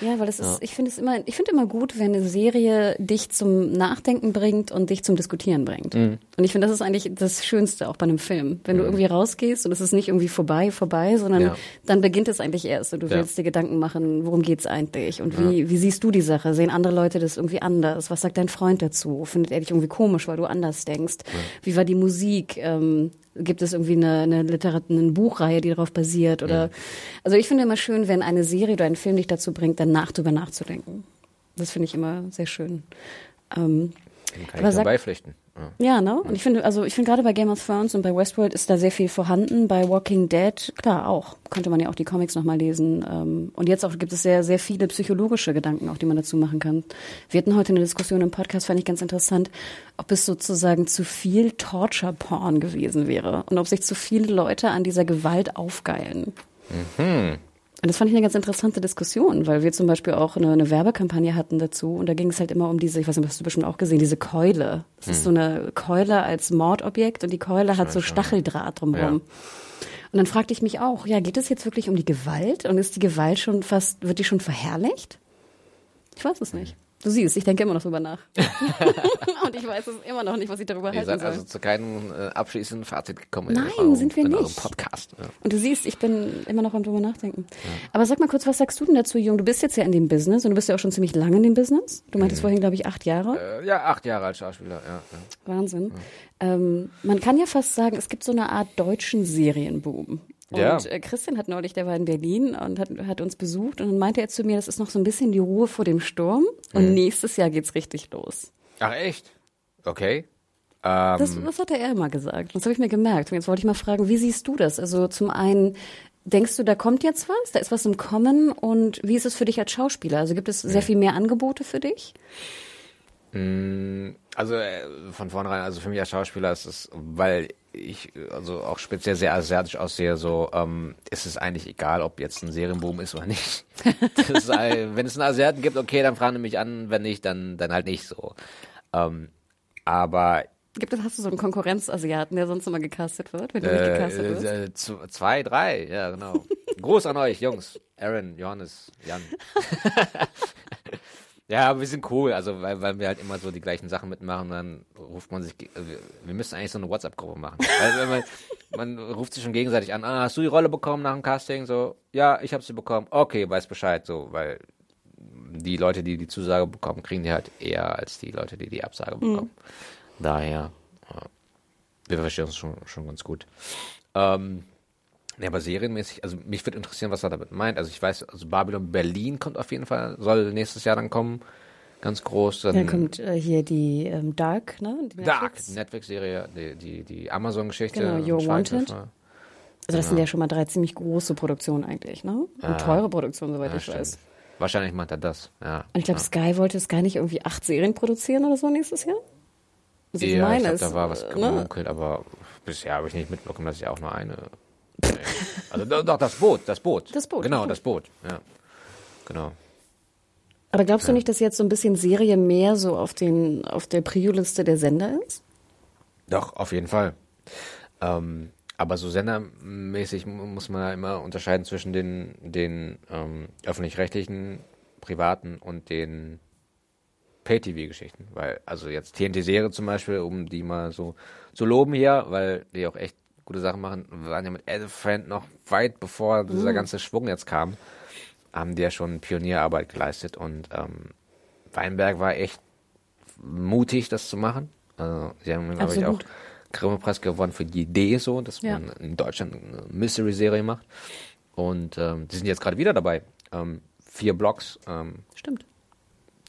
Ja, weil es ist, ich finde es immer, ich finde immer gut, wenn eine Serie dich zum Nachdenken bringt und dich zum Diskutieren bringt. Mhm. Und ich finde, das ist eigentlich das Schönste auch bei einem Film. Wenn du irgendwie rausgehst und es ist nicht irgendwie vorbei, vorbei, sondern Ja. dann beginnt es eigentlich erst und du Ja. willst dir Gedanken machen, worum geht's eigentlich und wie, wie siehst du die Sache? Sehen andere Leute das irgendwie anders? Was sagt dein Freund dazu? Findet er dich irgendwie komisch, weil du anders denkst? Wie war die Musik? Ähm, gibt es irgendwie eine, eine Literat eine Buchreihe, die darauf basiert? Oder also ich finde immer schön, wenn eine Serie oder ein Film dich dazu bringt, danach drüber nachzudenken. Das finde ich immer sehr schön. Ähm, Dem kann Aber ich beipflichten. Ja, ne? Und ich finde, also ich finde gerade bei Game of Thrones und bei Westworld ist da sehr viel vorhanden. Bei Walking Dead, klar, auch. Könnte man ja auch die Comics nochmal lesen. Ähm, Und jetzt auch gibt es sehr, sehr viele psychologische Gedanken, auch die man dazu machen kann. Wir hatten heute eine Diskussion im Podcast, fand ich ganz interessant, ob es sozusagen zu viel Torture-Porn gewesen wäre und ob sich zu viele Leute an dieser Gewalt aufgeilen. Und das fand ich eine ganz interessante Diskussion, weil wir zum Beispiel auch eine, eine Werbekampagne hatten dazu und da ging es halt immer um diese, ich weiß nicht, hast du bestimmt auch gesehen, diese Keule. Das ist so eine Keule als Mordobjekt und die Keule hat so Stacheldraht drumherum. Und dann fragte ich mich auch, ja, geht es jetzt wirklich um die Gewalt und ist die Gewalt schon fast, wird die schon verherrlicht? Ich weiß es nicht. Du siehst, ich denke immer noch drüber nach. <laughs> <laughs> und ich weiß es immer noch nicht, was ich darüber Ihr halten seid soll. also zu keinem äh, abschließenden Fazit gekommen. in Nein, eurem- sind wir nicht. Podcast. Ja. Und du siehst, ich bin immer noch beim drüber nachdenken. Aber sag mal kurz, was sagst du denn dazu, Jung? Du bist jetzt ja in dem Business und du bist ja auch schon ziemlich lange in dem Business. Du meintest vorhin, glaube ich, acht Jahre. Äh, ja, acht Jahre als Schauspieler. Ja, ja. Wahnsinn. Ähm, man kann ja fast sagen, es gibt so eine Art deutschen Serienboom. Und Ja. äh, Christian hat neulich, der war in Berlin und hat, hat uns besucht und dann meinte er zu mir, das ist noch so ein bisschen die Ruhe vor dem Sturm und nächstes Jahr geht's richtig los. Ach echt? Okay. Ähm, Das, das hat er immer gesagt. Das habe ich mir gemerkt. Und jetzt wollte ich mal fragen, wie siehst du das? Also zum einen, denkst du, da kommt jetzt was? Da ist was im Kommen? Und wie ist es für dich als Schauspieler? Also gibt es sehr viel mehr Angebote für dich? Also äh, von vornherein, also für mich als Schauspieler ist es, weil ich äh, also auch speziell sehr asiatisch aussehe, so ähm, ist es eigentlich egal, ob jetzt ein Serienboom ist oder nicht. <laughs> Ist, äh, wenn es einen Asiaten gibt, okay, dann fragen die mich an, wenn nicht, dann dann halt nicht so. Ähm, aber Gibt es, hast du so einen Konkurrenzasiaten, der sonst immer gecastet wird, wenn du nicht gecastet wirst? äh, äh, zu- zwei, drei, ja genau. Gruß an euch, Jungs. Aaron, Johannes, Jan. <laughs> ja, aber wir sind cool, also weil, weil wir halt immer so die gleichen Sachen mitmachen, dann ruft man sich, äh, wir, wir müssen eigentlich so eine WhatsApp-Gruppe machen. <laughs> Wenn man, man ruft sich schon gegenseitig an, ah, hast du die Rolle bekommen nach dem Casting? So, ja, ich habe sie bekommen. Okay, weiß Bescheid, so, weil die Leute, die die Zusage bekommen, kriegen die halt eher als die Leute, die die Absage bekommen. Daher, ja, wir verstehen uns schon, schon ganz gut. Ähm, ja, aber serienmäßig, also mich würde interessieren, was er damit meint. Also ich weiß, also Babylon Berlin kommt auf jeden Fall, soll nächstes Jahr dann kommen. Ganz groß. Dann Dann kommt äh, hier die ähm, Dark, ne? Die Dark, Netflix-Serie, die, die, die Amazon-Geschichte. Genau, You're Schweighöfer. Wanted. Also das sind ja schon mal drei ziemlich große Produktionen eigentlich, ne? Und teure Produktionen, soweit Ja, ich stimmt. weiß. Wahrscheinlich meint er das, ja. Und ich glaube, Sky wollte Sky nicht irgendwie acht Serien produzieren oder so nächstes Jahr? Also ich ja, meine ich glaube, es, da war was äh, ne? gemunkelt, aber bisher habe ich nicht mitbekommen, dass ich auch nur eine. Nee. also doch, das Boot, das Boot. Das Boot, Genau, das Boot, ja. Genau. Aber glaubst du nicht, dass jetzt so ein bisschen Serie mehr so auf den auf der Prio-Liste der Sender ist? Doch, auf jeden Fall. Ähm, aber so sendermäßig mu- muss man ja immer unterscheiden zwischen den, den ähm, öffentlich-rechtlichen, privaten und den Pay-TV-Geschichten. Weil, also jetzt TNT-Serie zum Beispiel, um die mal so zu loben hier, weil die auch echt gute Sachen machen, waren ja mit Elephant noch weit bevor dieser ganze Schwung jetzt kam, haben die ja schon Pionierarbeit geleistet und ähm, Weinberg war echt mutig, das zu machen. Also, sie haben, glaube ich, auch. Grimme-Preis gewonnen für die Idee so, dass Ja. man in Deutschland eine Mystery-Serie macht. Und ähm, die sind jetzt gerade wieder dabei, ähm, vier Blocks ähm, Stimmt.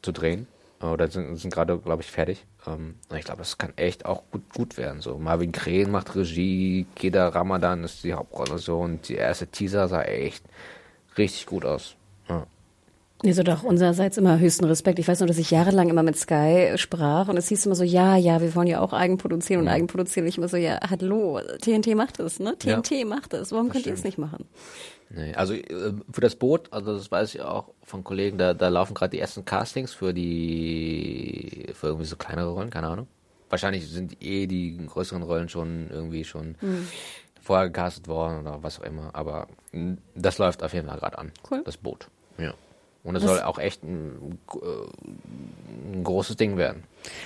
zu drehen. Oder sind, sind gerade, glaube ich, fertig. Ähm, und ich glaube, das kann echt auch gut, gut werden. So, Marvin Kren macht Regie, Keda Ramadan ist die Hauptrolle so und die erste Teaser sah echt richtig gut aus. Ja. Also doch, unsererseits immer höchsten Respekt. Ich weiß nur, dass ich jahrelang immer mit Sky sprach und es hieß immer so, ja, ja, wir wollen ja auch Eigenproduzieren und Eigenproduzieren. Ich immer so, ja, hallo, TNT macht es, ne? Ja. TNT macht es. Warum könnt ihr es nicht machen? Nee, also äh, für das Boot, also das weiß ich auch von Kollegen, da, da laufen gerade die ersten Castings für die, für irgendwie so kleinere Rollen, keine Ahnung. Wahrscheinlich sind eh die größeren Rollen schon irgendwie schon vorher gecastet worden oder was auch immer, aber mh, das läuft auf jeden Fall gerade an. Cool. Das Boot. Ja. Und es Was- soll auch echt ein, äh, ein großes Ding werden.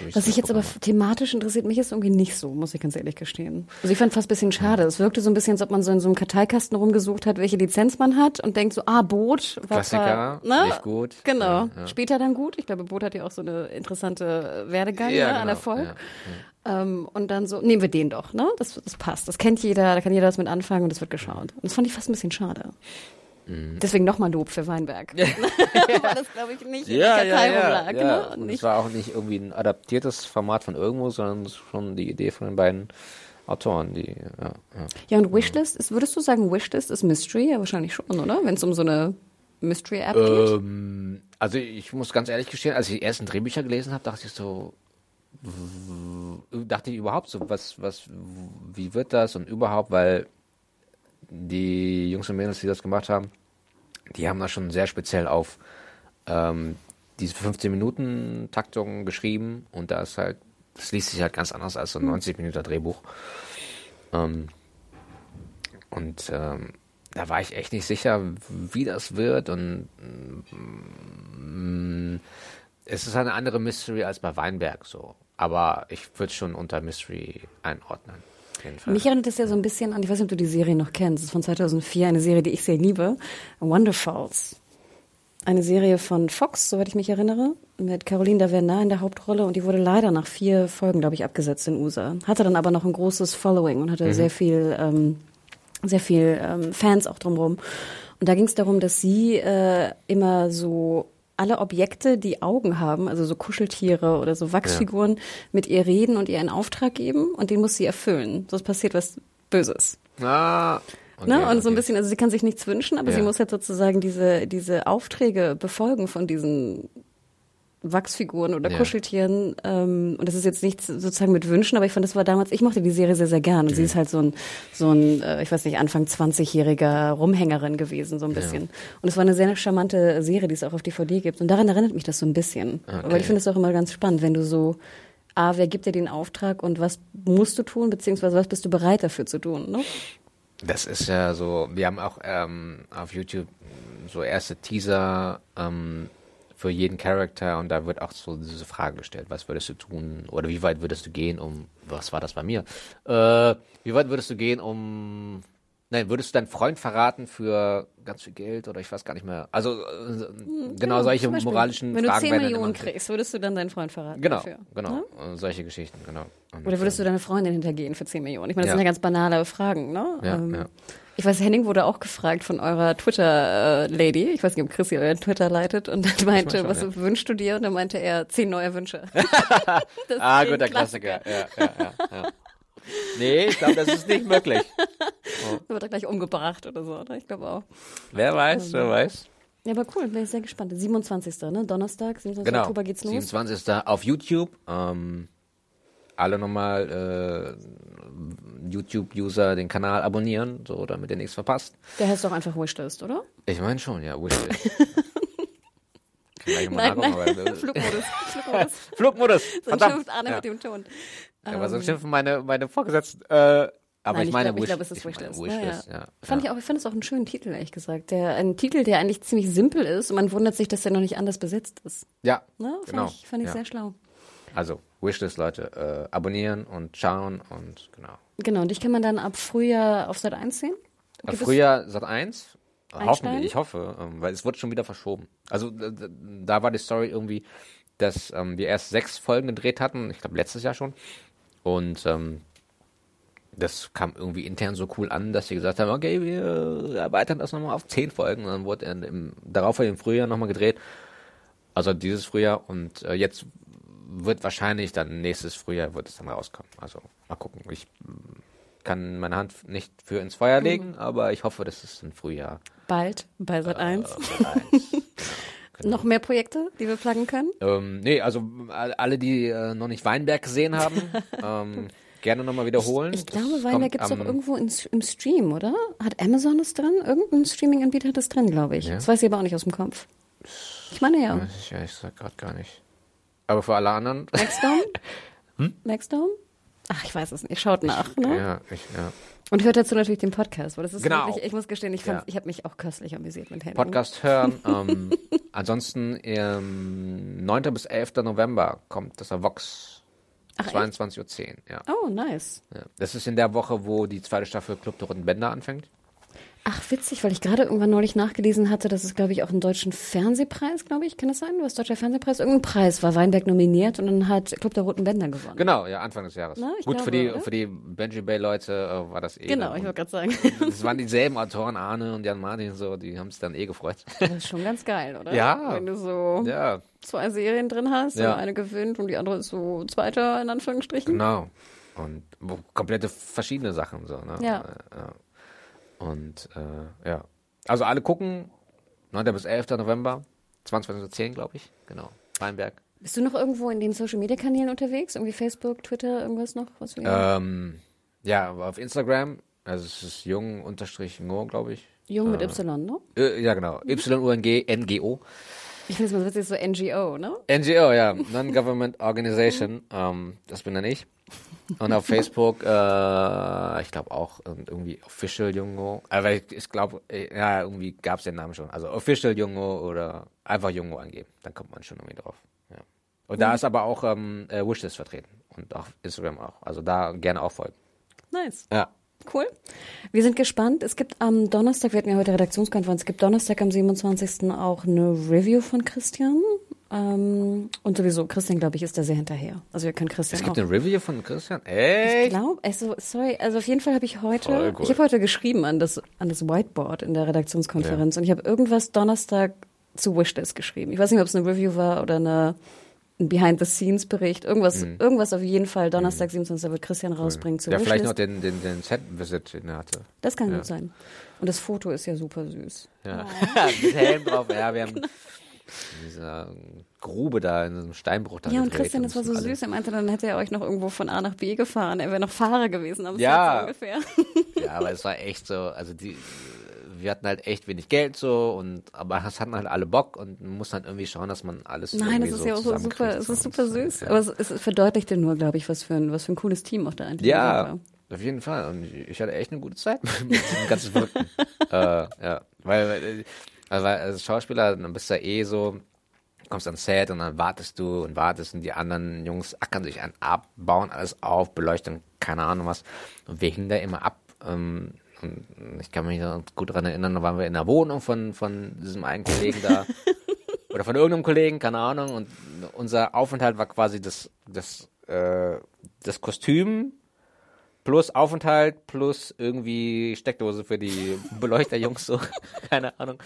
so Was ich jetzt aber thematisch interessiert, mich ist irgendwie nicht so, muss ich ganz ehrlich gestehen. Also ich fand fast ein bisschen schade. Es wirkte so ein bisschen, als ob man so in so einem Karteikasten rumgesucht hat, welche Lizenz man hat und denkt so, ah, Boot. war Klassiker, zwar, lief gut. Genau. Ja, ja. Später dann gut. Ich glaube, Boot hat ja auch so eine interessante Werdegang Ja, ne, an genau, Erfolg. ja, Ähm, und dann so, nehmen wir den doch, ne? Das, das passt. Das kennt jeder, da kann jeder was mit anfangen und das wird geschaut. Und das fand ich fast ein bisschen schade. Deswegen nochmal Lob für Weinberg. <laughs> Weil das, glaube ich, nicht in der Kartei rumlag. Ne? Und Und es war auch nicht irgendwie ein adaptiertes Format von irgendwo, sondern es ist schon die Idee von den beiden Autoren, die, ja, ja. Ja, und Wishlist, ist, würdest du sagen, Wishlist ist Mystery? Ja, wahrscheinlich schon, oder? Wenn es um so eine Mystery-App geht. Ähm, also ich muss ganz ehrlich gestehen, als ich die ersten Drehbücher gelesen habe, dachte ich so, dachte ich überhaupt so, was, was, wie wird das und überhaupt, weil die Jungs und Mädels, die das gemacht haben, die haben das schon sehr speziell auf ähm, diese 15-Minuten-Taktung geschrieben und da ist halt, das liest sich halt ganz anders als so ein 90-Minuten Drehbuch. Ähm, und ähm, da war ich echt nicht sicher, wie das wird und mm, es ist eine andere Mystery als bei Weinberg so. Aber ich würde schon unter Mystery einordnen. Auf jeden Fall. Mich erinnert das ja so ein bisschen an, ich weiß nicht, ob du die Serie noch kennst, das ist von 2004, eine Serie, die ich sehr liebe, Wonderfalls. Eine Serie von Fox, soweit ich mich erinnere, mit Caroline Davernat in der Hauptrolle und die wurde leider nach vier Folgen, glaube ich, abgesetzt in USA. Hatte dann aber noch ein großes Following und hatte sehr viel, ähm, sehr viel ähm, Fans auch drumherum. Und da ging es darum, dass sie äh, immer so alle Objekte, die Augen haben, also so Kuscheltiere oder so Wachsfiguren, mit ihr reden und ihr einen Auftrag geben und den muss sie erfüllen. Sonst passiert was Böses. Ah, okay, ne? Und so ein okay. bisschen, also sie kann sich nichts wünschen, aber Ja. sie muss halt sozusagen diese, diese Aufträge befolgen von diesen Wachsfiguren oder Ja. Kuscheltieren. Ähm, und das ist jetzt nichts sozusagen mit Wünschen, aber ich fand, das war damals, ich mochte die Serie sehr, sehr gern. Und Mhm. sie ist halt so ein, so ein, äh, ich weiß nicht, Anfang 20-jähriger Rumhängerin gewesen, so ein bisschen. Und es war eine sehr charmante Serie, die es auch auf DVD gibt. Und daran erinnert mich das so ein bisschen. Aber ich finde es auch immer ganz spannend, wenn du so, A, wer gibt dir den Auftrag und was musst du tun, beziehungsweise was bist du bereit dafür zu tun, ne? Das ist ja so, wir haben auch ähm, auf YouTube so erste Teaser ähm, für jeden Charakter und da wird auch so diese Frage gestellt, was würdest du tun oder wie weit würdest du gehen, um, was war das bei mir? Äh, wie weit würdest du gehen, um, nein, würdest du deinen Freund verraten für ganz viel Geld oder ich weiß gar nicht mehr. Also äh, genau solche Zum Beispiel, moralischen Wenn du Fragen 10 werden dann Millionen kriegst, würdest du dann deinen Freund verraten Genau, dafür? genau, Ne? äh, solche Geschichten, genau. Und, Oder würdest ähm, du deine Freundin hintergehen für 10 Millionen? Ich meine, das Ja. sind ja ganz banale Fragen, ne? Ja, ja. Ich weiß, Henning wurde auch gefragt von eurer Twitter-Lady. Ich weiß nicht, ob Chrissy euer Twitter leitet. Und dann meinte, schon, was ja. wünschst du dir? Und dann meinte er, 10 neue Wünsche. <laughs> Ah, ist gut, der Klassiker. Ja, ja, ja, ja. Nee, ich glaube, das ist nicht möglich. <laughs> Wird er gleich umgebracht oder so, oder? Ich glaube auch. Wer weiß, wer weiß. Ja, aber cool, bin ich sehr gespannt. 27. Ne? Donnerstag, 27. Genau. Oktober geht's los. 27. auf YouTube. Ähm, alle nochmal äh, YouTube-User den Kanal abonnieren, so damit ihr nichts verpasst. Der heißt doch einfach Wishlist, oder? Ich meine schon, ja, Wishlist. <laughs> Nein, nein. Flugmodus. Flugmodus. <laughs> Flugmodus. So Verdammt. schimpft Arne ja. mit dem Ton. Ja, aber so schimpfen meine, meine Vorgesetzten. Äh, aber Nein, ich meine glaub, ich glaube, es ist Wishlist. Wishlist, ja, ja. ja. Fand ich auch, ich fand es auch einen schönen Titel, ehrlich gesagt. Der, ein Titel, der eigentlich ziemlich simpel ist und man wundert sich, dass der noch nicht anders besetzt ist. Ja, Ne? Fand genau. ich, fand ich sehr schlau. Also, Wishlist, Leute, äh, abonnieren und schauen und genau. Genau, und dich kann man dann ab Frühjahr auf Sat 1 sehen? Ab Frühjahr Sat 1. Einsteigen? Hoffentlich, ich hoffe, ähm, weil es wurde schon wieder verschoben. Also da war die Story irgendwie, dass ähm, wir erst sechs Folgen gedreht hatten, ich glaube letztes Jahr schon. Und ähm, das kam irgendwie intern so cool an, dass sie gesagt haben, okay, wir erweitern das nochmal auf zehn Folgen. Und dann wurde im, darauf im Frühjahr nochmal gedreht. Also dieses Frühjahr und äh, jetzt wird wahrscheinlich dann nächstes Frühjahr wird es dann rauskommen. Also mal gucken. Ich kann meine Hand nicht für ins Feuer legen, aber ich hoffe, dass es im Frühjahr Bald bei Sat 1. äh, Sat 1. <laughs> Noch mehr Projekte, die wir pluggen können? ähm, nee, also all- alle, die äh, noch nicht Weinberg gesehen haben, <laughs> ähm, gerne nochmal wiederholen. Ich glaube, Das Weinberg gibt es auch irgendwo in, im Stream, oder? Hat Amazon es drin? Irgendein Streaming-Anbieter hat es drin, glaube ich. Ja. Das weiß ich aber auch nicht aus dem Kopf. Ich meine ja. Ich ehrlich gesagt gerade gar nicht. Aber für alle anderen. Maxdome? <laughs> Maxdome? Ach, ich weiß es nicht. Schaut nach, ne? Hm? ja, ich, ja. Und hört dazu natürlich den Podcast, weil das ist Genau. wirklich, ich muss gestehen, ich, Ja. ich habe mich auch köstlich amüsiert mit Henning. Podcast hören. <laughs> ähm, ansonsten ähm, 9. bis 11. November kommt das Vox. Ach, echt? 22.10 Uhr, ja. Oh, nice. ja. Das ist in der Woche, wo die zweite Staffel Club der Roten Bänder anfängt. Ach, witzig, weil ich gerade irgendwann neulich nachgelesen hatte, dass es, glaube ich, auch einen deutschen Fernsehpreis, glaube ich, kann das sein? Was deutscher Fernsehpreis? Irgendein Preis war Weinberg nominiert und dann hat Club der Roten Bänder gewonnen. Genau, ja, Anfang des Jahres. Na, Gut, für glaube, die, oder? für die Benji Bay-Leute äh, war das eh. Genau, ich wollte gerade sagen. <laughs> Es waren dieselben Autoren, Arne und Jan Martin, so, die haben sich dann eh gefreut. Das ist schon ganz geil, oder? Ja. Wenn du so ja, zwei Serien drin hast Ja. eine gewinnt und die andere ist so zweiter, in Anführungsstrichen. genau. Und komplette verschiedene Sachen, so, ne? Ja. Äh, ja. Und, äh, ja. Also alle gucken, 9. bis 11. November, 22.10 Uhr, glaube ich. Genau. Weinberg. Bist du noch irgendwo in den Social-Media-Kanälen unterwegs? Irgendwie Facebook, Twitter, irgendwas noch? Was wir Ähm, ja, auf Instagram, also es ist jung unterstrich glaube ich. Jung mit Y, ne? Äh, ja, genau. Y-U-N-G, N-G-O. Ich finde es mal witzig, so NGO, ne? NGO, ja. Non-Government Organization. ähm, das bin dann ich. Und auf Facebook, äh, ich glaube auch und irgendwie Official Jungo. Aber ich, ich glaube, ja, irgendwie gab es den Namen schon. Also Official Jungo oder einfach Jungo angeben. Dann kommt man schon irgendwie drauf. Ja. Und da ist aber auch ähm, äh, Wishlist vertreten. Und auch Instagram auch. Also da gerne auch folgen. Nice. Ja. Cool. Wir sind gespannt. Es gibt am Donnerstag, wir hatten ja heute Redaktionskonferenz, es gibt Donnerstag am 27. auch eine Review von Christian. Ähm, und sowieso, Christian, glaube ich, ist da sehr hinterher. Also wir können Christian Es gibt auch. eine Review von Christian. Ich Echt? glaube, also, sorry, also auf jeden Fall habe ich heute, ich habe heute geschrieben an das, an das Whiteboard in der Redaktionskonferenz und ich habe irgendwas Donnerstag zu Wishlist geschrieben. Ich weiß nicht, ob es eine Review war oder eine, ein Behind-the-Scenes-Bericht. Irgendwas, irgendwas auf jeden Fall. Donnerstag, 27. wird Christian rausbringen zu Ja, vielleicht Wishlist. noch den, den, den er hatte. Das kann gut sein. Und das Foto ist ja super süß. Ja. <laughs> Mit Helm drauf. Ja, wir haben in dieser Grube da, in diesem Steinbruch da Ja, und Christian, das war so süß. Er meinte, dann hätte er euch noch irgendwo von A nach B gefahren. Er wäre noch Fahrer gewesen am Ja. Ungefähr. <laughs> Ja, aber es war echt so, also die, wir hatten halt echt wenig Geld so und, aber es hatten halt alle Bock und man muss halt irgendwie schauen, dass man alles Nein, das ist so ja auch so super, es ist super süß. Ja. Aber es, es verdeutlichte nur, glaube ich, was für ein, was für ein cooles Team auch da einfach Ja, war. auf jeden Fall. Und ich hatte echt eine gute Zeit <laughs> mit diesem ganzen Verrückten. <laughs> äh, ja, weil, also, weil als Schauspieler, dann bist du ja eh so, kommst ans Set und dann wartest du und wartest und die anderen Jungs ackern sich einen ab, bauen alles auf, Beleuchtung, keine Ahnung was. Und wir hingen da immer ab. Ähm, und ich kann mich noch gut daran erinnern, da waren wir in der Wohnung von, von diesem einen Kollegen da. <laughs> oder von irgendeinem Kollegen, keine Ahnung. Und unser Aufenthalt war quasi das, das, äh, das Kostüm plus Aufenthalt plus irgendwie Steckdose für die Beleuchterjungs, so, <laughs> keine Ahnung.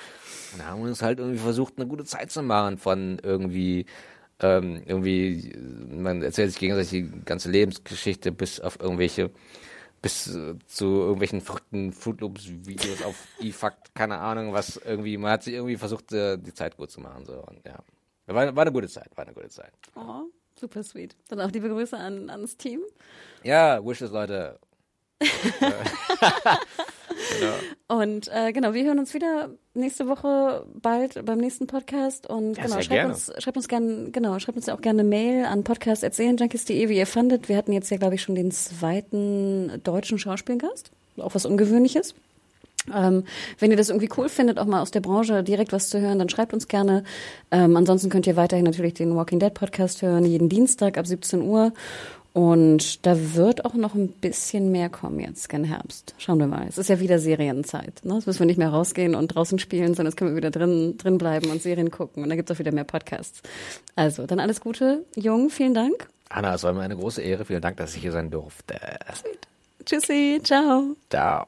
Und da haben wir uns halt irgendwie versucht, eine gute Zeit zu machen von irgendwie, ähm, irgendwie, man erzählt sich gegenseitig die ganze Lebensgeschichte bis auf irgendwelche, bis äh, zu irgendwelchen verrückten Fruit Loops Videos auf <laughs> E-Fact, keine Ahnung, was irgendwie, man hat sich irgendwie versucht, äh, die Zeit gut zu machen, so, und ja. War, war eine gute Zeit, war eine gute Zeit. Oh, super sweet. Dann auch liebe Grüße an, ans Team. Ja, Wishes, Leute. <laughs> Und äh, genau, wir hören uns wieder nächste Woche bald beim nächsten Podcast. Und Ja, genau, schreibt uns, schreibt uns gerne, genau, schreibt uns auch gerne eine Mail an podcast.serienjunkies.de, wie ihr fandet. Wir hatten jetzt ja, glaube ich, schon den zweiten deutschen Schauspielgast. Auch was Ungewöhnliches. Ähm, wenn ihr das irgendwie cool findet, auch mal aus der Branche direkt was zu hören, dann schreibt uns gerne. Ähm, ansonsten könnt ihr weiterhin natürlich den Walking Dead Podcast hören, jeden Dienstag ab 17 Uhr. Und da wird auch noch ein bisschen mehr kommen jetzt, gen Herbst. Schauen wir mal. Es ist ja wieder Serienzeit. Ne? Jetzt müssen wir nicht mehr rausgehen und draußen spielen, sondern jetzt können wir wieder drin, drin bleiben und Serien gucken. Und dann gibt's auch wieder mehr Podcasts. Also, dann alles Gute. Jung, vielen Dank. Anna, es war mir eine große Ehre. Vielen Dank, dass ich hier sein durfte. Tschüssi, ciao. Ciao.